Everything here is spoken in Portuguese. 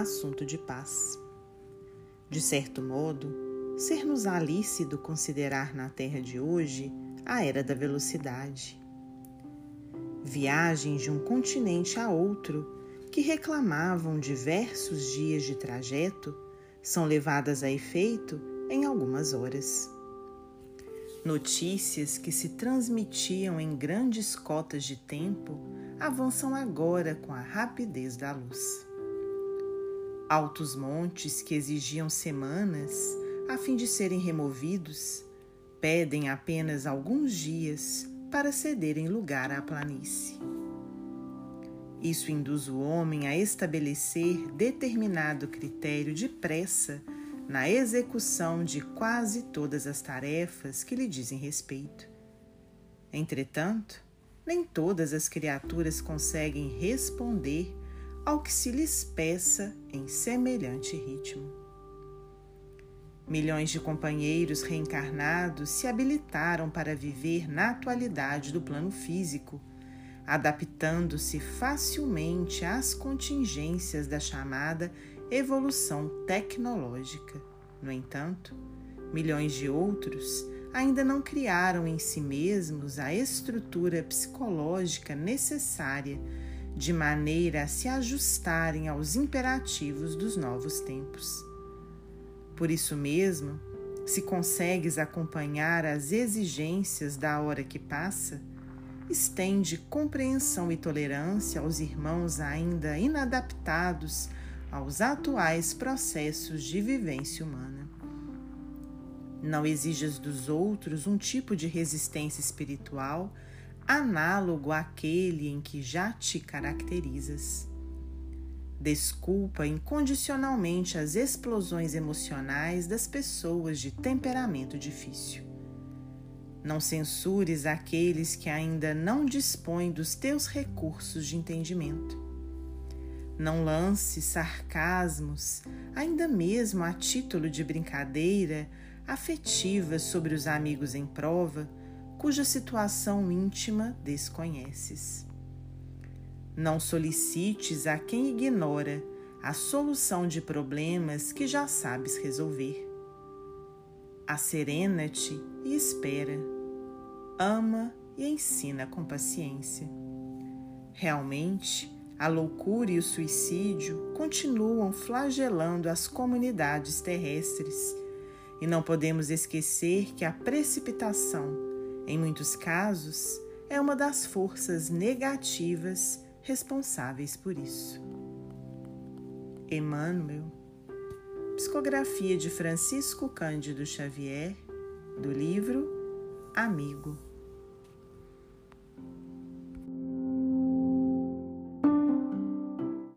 assunto de paz. De certo modo, ser-nos-á lícito considerar na Terra de hoje a era da velocidade. Viagens de um continente a outro que reclamavam diversos dias de trajeto são levadas a efeito em algumas horas. Notícias que se transmitiam em grandes cotas de tempo avançam agora com a rapidez da luz. Altos montes que exigiam semanas a fim de serem removidos pedem apenas alguns dias para cederem lugar à planície. Isso induz o homem a estabelecer determinado critério de pressa na execução de quase todas as tarefas que lhe dizem respeito. Entretanto, nem todas as criaturas conseguem responder ao que se lhes peça em semelhante ritmo. Milhões de companheiros reencarnados se habilitaram para viver na atualidade do plano físico adaptando-se facilmente às contingências da chamada evolução tecnológica. No entanto, milhões de outros ainda não criaram em si mesmos a estrutura psicológica necessária de maneira a se ajustarem aos imperativos dos novos tempos. Por isso mesmo, se consegues acompanhar as exigências da hora que passa, estende compreensão e tolerância aos irmãos ainda inadaptados aos atuais processos de vivência humana. Não exijas dos outros um tipo de resistência espiritual análogo àquele em que já te caracterizas. Desculpa incondicionalmente as explosões emocionais das pessoas de temperamento difícil. Não censures aqueles que ainda não dispõem dos teus recursos de entendimento. Não lance sarcasmos, ainda mesmo a título de brincadeira afetiva sobre os amigos em prova, cuja situação íntima desconheces. Não solicites a quem ignora a solução de problemas que já sabes resolver. Acerena-te e espera. Ama e ensina com paciência. Realmente, a loucura e o suicídio continuam flagelando as comunidades terrestres e não podemos esquecer que a precipitação, em muitos casos, é uma das forças negativas responsáveis por isso. Emmanuel Psicografia de Francisco Cândido Xavier, do livro Amigo.